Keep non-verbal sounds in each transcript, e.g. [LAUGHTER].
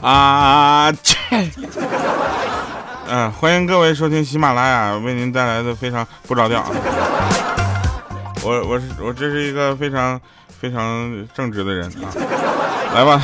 啊切！嗯，欢迎各位收听喜马拉雅为您带来的非常不着调啊！我我是我这是一个非常非常正直的人啊！来吧，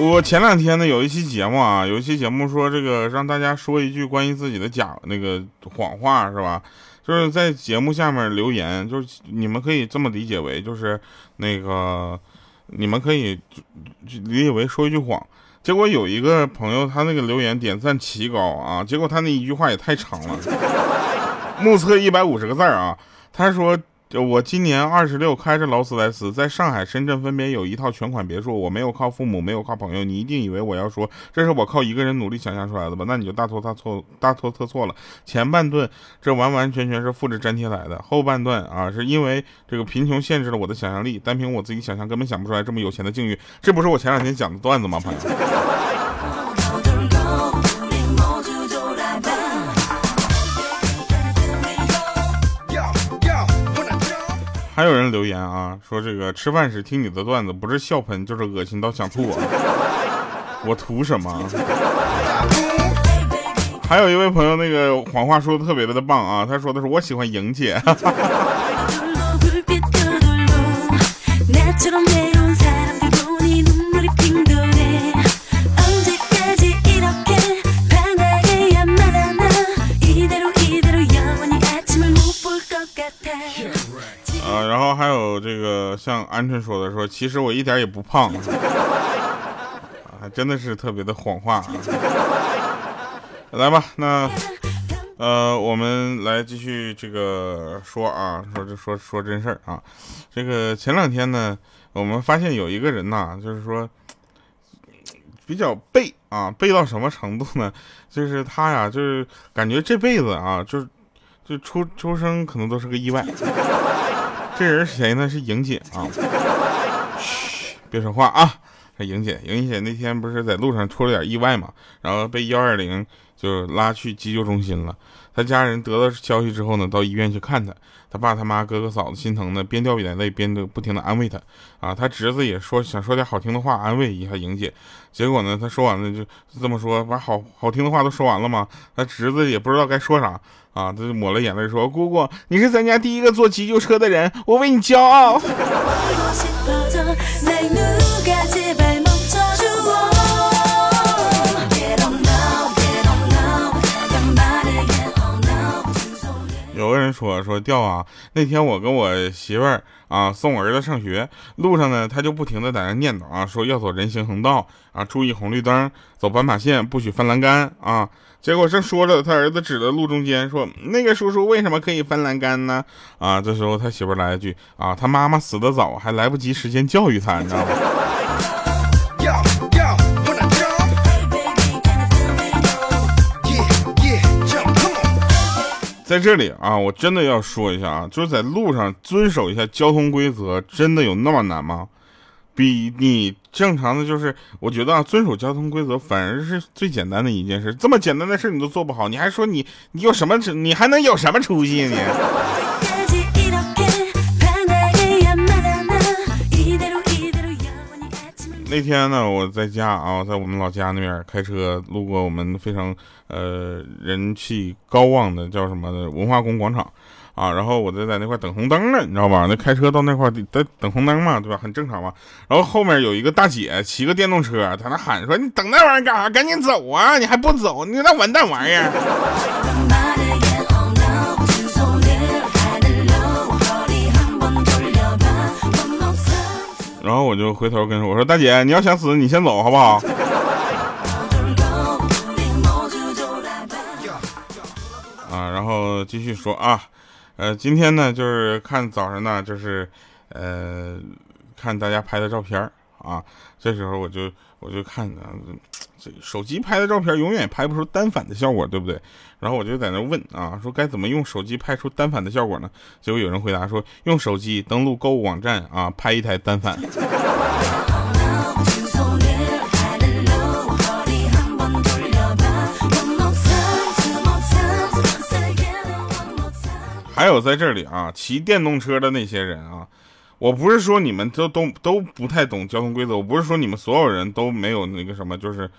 我前两天呢有一期节目啊，有一期节目说这个让大家说一句关于自己的假那个谎话是吧？就是在节目下面留言，就是你们可以这么理解为就是那个。你们可以理解为说一句谎，结果有一个朋友他那个留言点赞奇高啊，结果他那一句话也太长了，目测一百五十个字啊，他说。就我今年二十六，开着劳斯莱斯，在上海、深圳分别有一套全款别墅。我没有靠父母，没有靠朋友。你一定以为我要说这是我靠一个人努力想象出来的吧？那你就大错特错，大错特错了。前半段这完完全全是复制粘贴来的，后半段啊，是因为这个贫穷限制了我的想象力，单凭我自己想象根本想不出来这么有钱的境遇。这不是我前两天讲的段子吗，朋友？还有人留言啊，说这个吃饭时听你的段子，不是笑喷就是恶心到想吐啊！[LAUGHS] 我图什么？还有一位朋友，那个谎话说的特别的棒啊，他说的是我喜欢莹姐。[LAUGHS] 然后还有这个像鹌鹑说的说，其实我一点也不胖，啊，[LAUGHS] 真的是特别的谎话。啊来吧，那呃，我们来继续这个说啊，说这说说真事儿啊。这个前两天呢，我们发现有一个人呐，就是说比较背啊，背到什么程度呢？就是他呀，就是感觉这辈子啊，就是就出出生可能都是个意外。这人是谁呢？是莹姐啊！嘘，别说话啊！这莹姐，莹姐那天不是在路上出了点意外嘛，然后被幺二零就拉去急救中心了。他家人得到消息之后呢，到医院去看他。他爸、他妈、哥哥、嫂子心疼的，边掉眼泪边的不停的安慰他。啊，他侄子也说想说点好听的话安慰一下莹姐。结果呢，他说完了就这么说，把好好听的话都说完了吗？他侄子也不知道该说啥。啊，他就抹了眼泪说：“姑姑，你是咱家第一个坐急救车的人，我为你骄傲。[LAUGHS] ”说说掉啊，那天我跟我媳妇儿啊送我儿子上学，路上呢他就不停的在那念叨啊，说要走人行横道啊，注意红绿灯，走斑马线，不许翻栏杆啊。结果正说着，他儿子指着路中间说：“那个叔叔为什么可以翻栏杆呢？”啊，这时候他媳妇来一句：“啊，他妈妈死得早，还来不及时间教育他，你知道吗？”在这里啊，我真的要说一下啊，就是在路上遵守一下交通规则，真的有那么难吗？比你正常的就是，我觉得啊，遵守交通规则反而是最简单的一件事。这么简单的事你都做不好，你还说你你有什么你还能有什么出息你？那天呢，我在家啊，在我们老家那边开车路过我们非常呃人气高旺的叫什么的文化宫广场。啊，然后我就在那块等红灯呢，你知道吧？那开车到那块得等红灯嘛，对吧？很正常嘛。然后后面有一个大姐骑个电动车，在那喊说：“你等那玩意儿干啥？赶紧走啊！你还不走，你那完蛋玩意儿！” [LAUGHS] 然后我就回头跟说：“我说大姐，你要想死，你先走好不好？” [LAUGHS] 啊，然后继续说啊。呃，今天呢，就是看早上呢，就是，呃，看大家拍的照片啊。这时候我就我就看，这手机拍的照片永远拍不出单反的效果，对不对？然后我就在那问啊，说该怎么用手机拍出单反的效果呢？结果有人回答说，用手机登录购物网站啊，拍一台单反。还有在这里啊，骑电动车的那些人啊，我不是说你们都都都不太懂交通规则，我不是说你们所有人都没有那个什么，就是，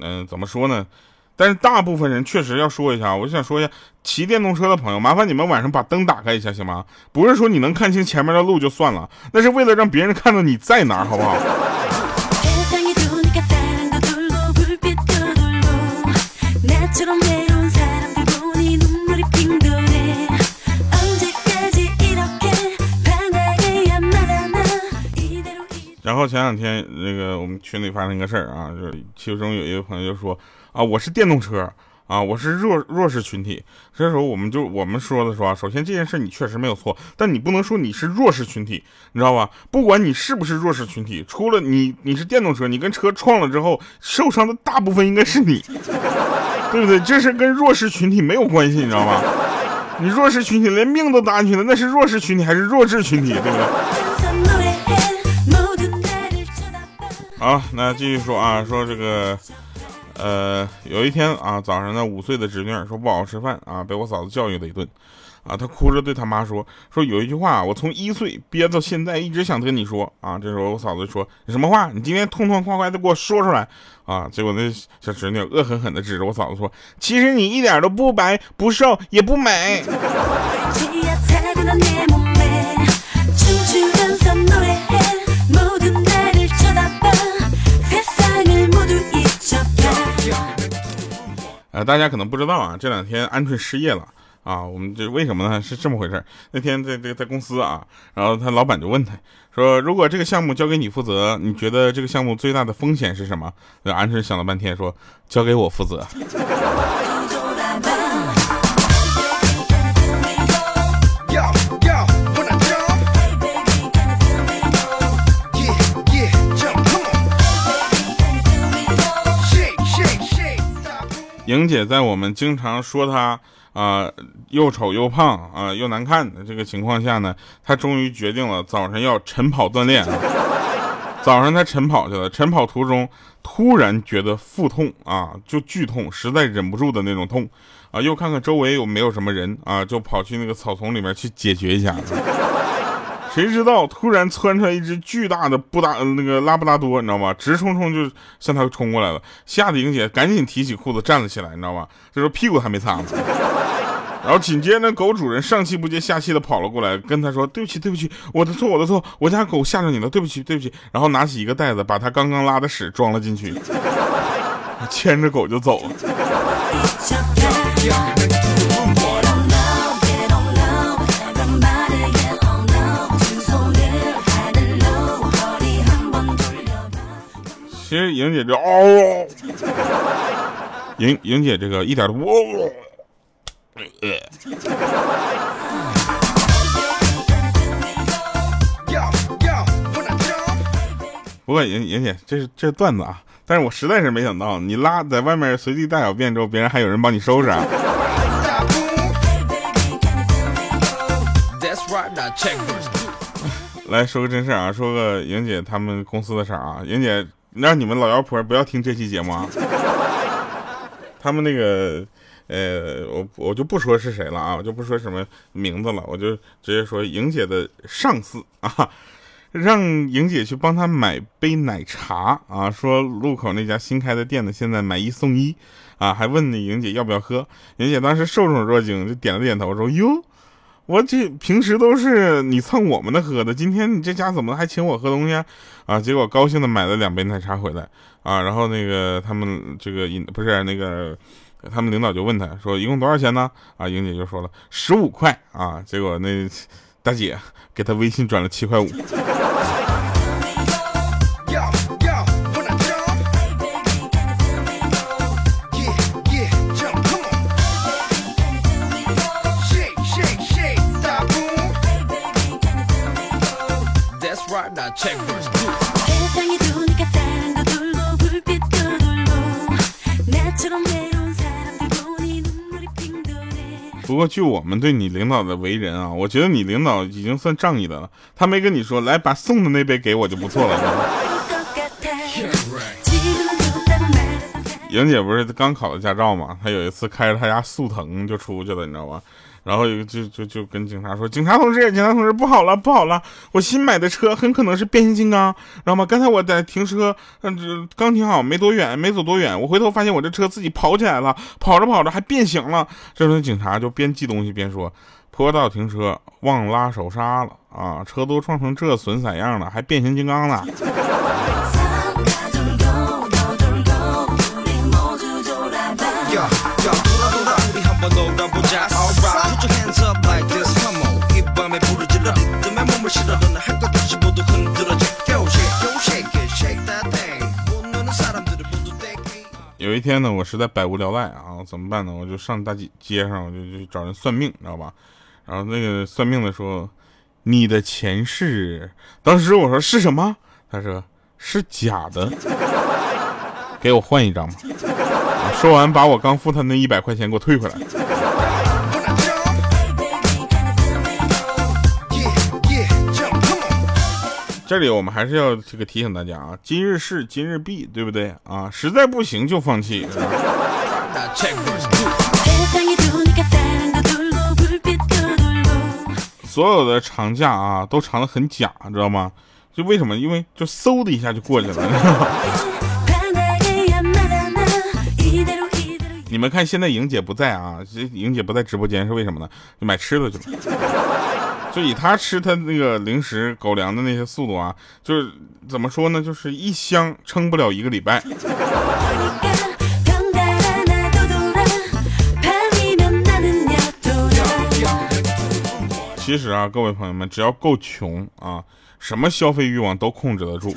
嗯，怎么说呢？但是大部分人确实要说一下，我想说一下，骑电动车的朋友，麻烦你们晚上把灯打开一下，行吗？不是说你能看清前面的路就算了，那是为了让别人看到你在哪儿，好不好？然后前两天那个我们群里发生一个事儿啊，就是其中有一个朋友就说啊，我是电动车啊，我是弱弱势群体。这时候我们就我们说的说啊，首先这件事你确实没有错，但你不能说你是弱势群体，你知道吧？不管你是不是弱势群体，除了你你是电动车，你跟车撞了之后受伤的大部分应该是你，对不对？这是跟弱势群体没有关系，你知道吗？你弱势群体连命都搭进去了，那是弱势群体还是弱智群体，对不对？好，那继续说啊，说这个，呃，有一天啊，早上呢，五岁的侄女说不好好吃饭啊，被我嫂子教育了一顿，啊，她哭着对她妈说，说有一句话我从一岁憋到现在，一直想跟你说啊。这时候我嫂子说你，什么话？你今天痛痛快快的给我说出来啊。结果那小侄女恶狠狠的指着我嫂子说，其实你一点都不白不瘦也不美。[LAUGHS] 大家可能不知道啊，这两天鹌鹑失业了啊。我们这为什么呢？是这么回事那天在在在公司啊，然后他老板就问他说：“如果这个项目交给你负责，你觉得这个项目最大的风险是什么？”那鹌鹑想了半天说：“交给我负责。”莹姐在我们经常说她啊又丑又胖啊又难看的这个情况下呢，她终于决定了早上要晨跑锻炼。早上她晨跑去了，晨跑途中突然觉得腹痛啊，就剧痛，实在忍不住的那种痛啊，又看看周围有没有什么人啊，就跑去那个草丛里面去解决一下。谁知道突然窜出来一只巨大的布达那个拉布拉多，你知道吗？直冲冲就向他冲过来了，吓得莹姐赶紧提起裤子站了起来，你知道吗？这时候屁股还没擦呢。然后紧接着狗主人上气不接下气的跑了过来，跟他说：“对不起，对不起，我的错，我的错，我家狗吓着你了，对不起，对不起。”然后拿起一个袋子，把他刚刚拉的屎装了进去，[LAUGHS] 牵着狗就走了。其实莹姐这哦，[LAUGHS] 莹莹姐这个一点都不哦，不过莹莹姐这是这是段子啊，但是我实在是没想到你拉在外面随地大小便之后，别人还有人帮你收拾啊。来说个真事啊，说个莹姐他们公司的事儿啊，莹姐。让你们老妖婆不要听这期节目啊！[LAUGHS] 他们那个，呃，我我就不说是谁了啊，我就不说什么名字了，我就直接说莹姐的上司啊，让莹姐去帮他买杯奶茶啊，说路口那家新开的店呢，现在买一送一啊，还问那莹姐要不要喝，莹姐当时受宠若惊，就点了点头，说哟。我这平时都是你蹭我们的喝的，今天你这家怎么还请我喝东西啊？啊，结果高兴的买了两杯奶茶回来啊，然后那个他们这个引不是那个他们领导就问他说一共多少钱呢？啊，英姐就说了十五块啊，结果那大姐给他微信转了七块五。不过，据我们对你领导的为人啊，我觉得你领导已经算仗义的了。他没跟你说来把送的那杯给我就不错了。莹 [LAUGHS] 姐不是刚考的驾照吗？她有一次开着她家速腾就出去了，你知道吧？然后就就就跟警察说：“警察同志，警察同志，不好了，不好了！我新买的车很可能是变形金刚，知道吗？刚才我在停车，嗯，刚停好，没多远，没走多远，我回头发现我这车自己跑起来了，跑着跑着还变形了。这时候警察就边记东西边说：坡道停车忘拉手刹了啊！车都撞成这损色样了，还变形金刚呢！”有一天呢，我实在百无聊赖啊，怎么办呢？我就上大街街上，我就去找人算命，知道吧？然后那个算命的说：“你的前世。”当时我说：“是什么？”他说：“是假的。” [LAUGHS] 给我换一张吧。说完，把我刚付他那一百块钱给我退回来。这里我们还是要这个提醒大家啊，今日事今日毕，对不对啊？实在不行就放弃。所有的长假啊，都长得很假，知道吗？就为什么？因为就嗖的一下就过去了。[LAUGHS] 你们看，现在莹姐不在啊，莹姐不在直播间是为什么呢？就买吃的去了。就以他吃他那个零食狗粮的那些速度啊，就是怎么说呢？就是一箱撑不了一个礼拜。其实啊，各位朋友们，只要够穷啊，什么消费欲望都控制得住。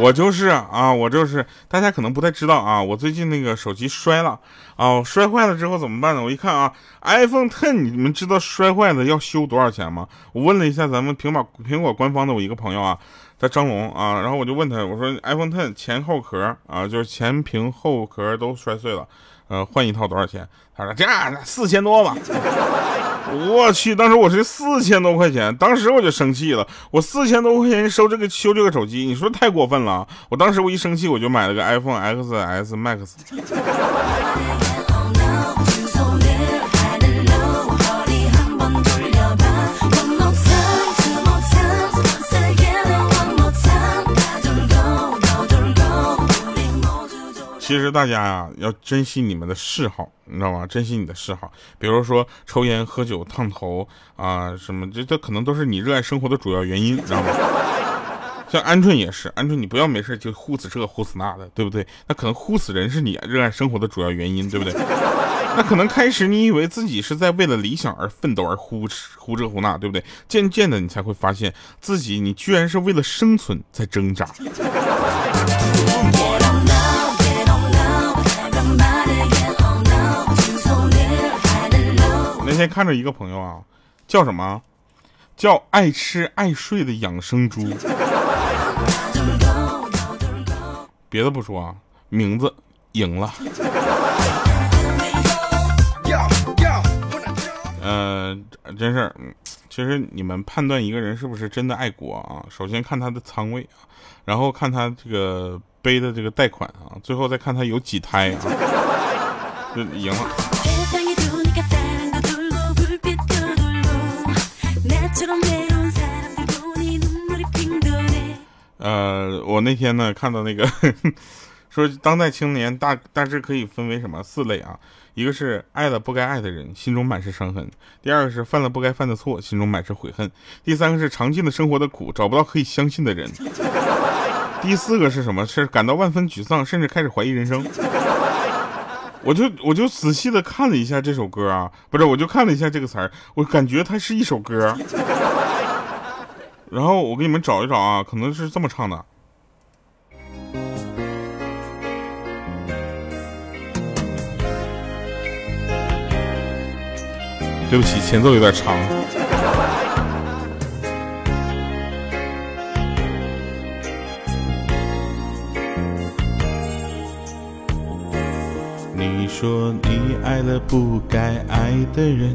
我就是啊，我就是，大家可能不太知道啊，我最近那个手机摔了啊，摔坏了之后怎么办呢？我一看啊，iPhone Ten，你们知道摔坏了要修多少钱吗？我问了一下咱们苹果苹果官方的我一个朋友啊，他张龙啊，然后我就问他，我说 iPhone Ten 前后壳啊，就是前屏后壳都摔碎了，呃，换一套多少钱？他说这样四千多吧。[LAUGHS] 我去，当时我是四千多块钱，当时我就生气了。我四千多块钱收这个修这个手机，你说太过分了。我当时我一生气，我就买了个 iPhone XS Max。其实大家呀，要珍惜你们的嗜好，你知道吗？珍惜你的嗜好，比如说抽烟、喝酒、烫头啊，什么这这可能都是你热爱生活的主要原因，你知道吗？像鹌鹑也是，鹌鹑你不要没事就呼死这呼死那的，对不对？那可能呼死人是你热爱生活的主要原因，对不对？那可能开始你以为自己是在为了理想而奋斗而呼呼这呼那，对不对？渐渐的你才会发现自己，你居然是为了生存在挣扎。先看着一个朋友啊，叫什么？叫爱吃爱睡的养生猪。别的不说啊，名字赢了。呃，真是，其实你们判断一个人是不是真的爱国啊，首先看他的仓位啊，然后看他这个背的这个贷款啊，最后再看他有几胎啊，[LAUGHS] 就赢了。呃，我那天呢看到那个 [LAUGHS] 说，当代青年大大致可以分为什么四类啊？一个是爱了不该爱的人，心中满是伤痕；第二个是犯了不该犯的错，心中满是悔恨；第三个是尝尽了生活的苦，找不到可以相信的人；[LAUGHS] 第四个是什么？是感到万分沮丧，甚至开始怀疑人生。我就我就仔细的看了一下这首歌啊，不是，我就看了一下这个词儿，我感觉它是一首歌。然后我给你们找一找啊，可能是这么唱的。对不起，前奏有点长。你说你爱了不该爱的人，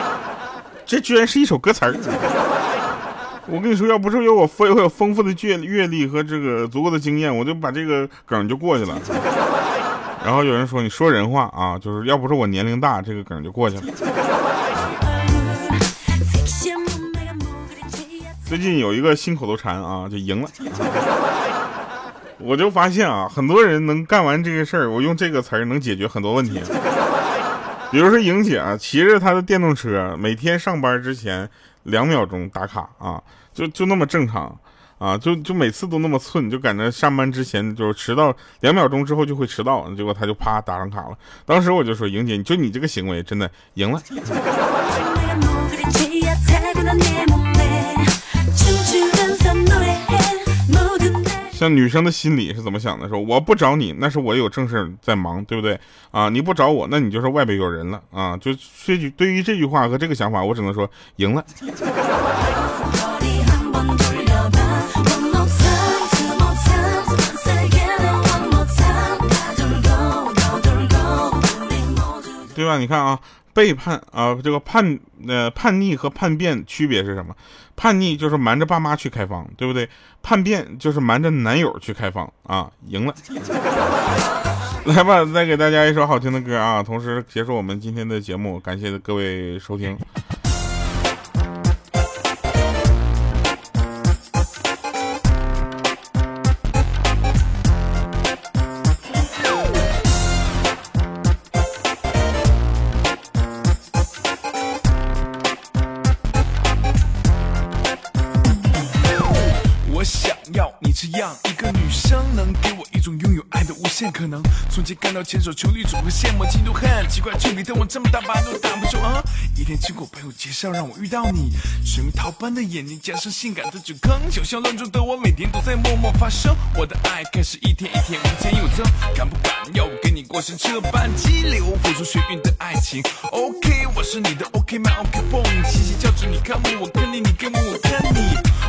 这居然是一首歌词儿！我跟你说，要不是有我丰有丰富的阅阅历和这个足够的经验，我就把这个梗就过去了。然后有人说你说人话啊，就是要不是我年龄大，这个梗就过去了。最近有一个新口头禅啊，就赢了。我就发现啊，很多人能干完这个事儿，我用这个词儿能解决很多问题。比如说莹姐啊，骑着她的电动车，每天上班之前两秒钟打卡啊。就就那么正常，啊，就就每次都那么寸，就赶着上班之前就是迟到两秒钟之后就会迟到，结果她就啪打上卡了。当时我就说，莹姐，你就你这个行为真的赢了。[LAUGHS] 像女生的心理是怎么想的？说我不找你，那是我有正事在忙，对不对？啊，你不找我，那你就是外边有人了啊。就这句对于这句话和这个想法，我只能说赢了。对吧？你看啊，背叛啊，这个叛呃叛逆和叛变区别是什么？叛逆就是瞒着爸妈去开房，对不对？叛变就是瞒着男友去开房啊，赢了。[LAUGHS] 来吧，再给大家一首好听的歌啊，同时结束我们今天的节目，感谢各位收听。可能从前看到牵手情侣总会羡慕嫉妒恨，奇怪距离的我这么大把都挡不住啊！一天经过朋友介绍让我遇到你，水蜜桃般的眼睛加上性感的酒坑，酒香乱中的我每天都在默默发生，我的爱开始一天一天无减有增，敢不敢？要我跟你过上这般激流付出血运的爱情？OK，我是你的 OK 吗？OK 蹦，嘻嘻叫着你看我，我看你，你看我，我看你，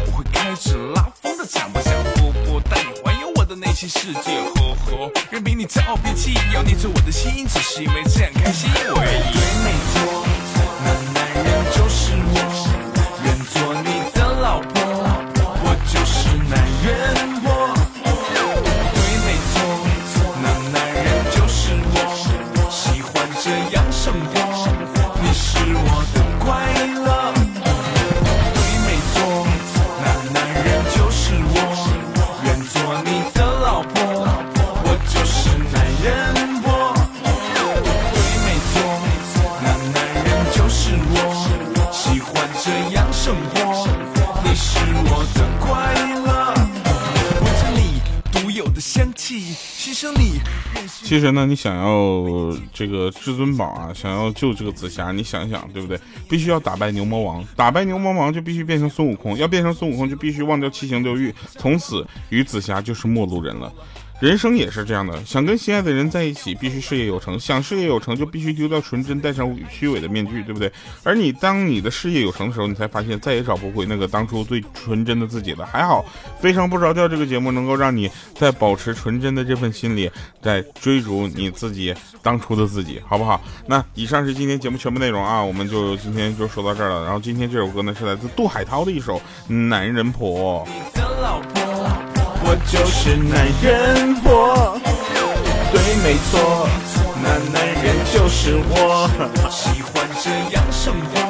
我会开始拉风的长发，像波波带你内心世界。任凭你造脾气，要捏着我的心，只是因为这样开心。对，没错，其实呢，你想要这个至尊宝啊，想要救这个紫霞，你想想，对不对？必须要打败牛魔王，打败牛魔王就必须变成孙悟空，要变成孙悟空就必须忘掉七情六欲，从此与紫霞就是陌路人了。人生也是这样的，想跟心爱的人在一起，必须事业有成；想事业有成就，必须丢掉纯真，戴上虚伪的面具，对不对？而你当你的事业有成的时候，你才发现再也找不回那个当初最纯真的自己了。还好，非常不着调这个节目能够让你在保持纯真的这份心里，在追逐你自己当初的自己，好不好？那以上是今天节目全部内容啊，我们就今天就说到这儿了。然后今天这首歌呢，是来自杜海涛的一首《男人婆》。就是男人婆，对，没错，那男人就是我，喜欢这样生活。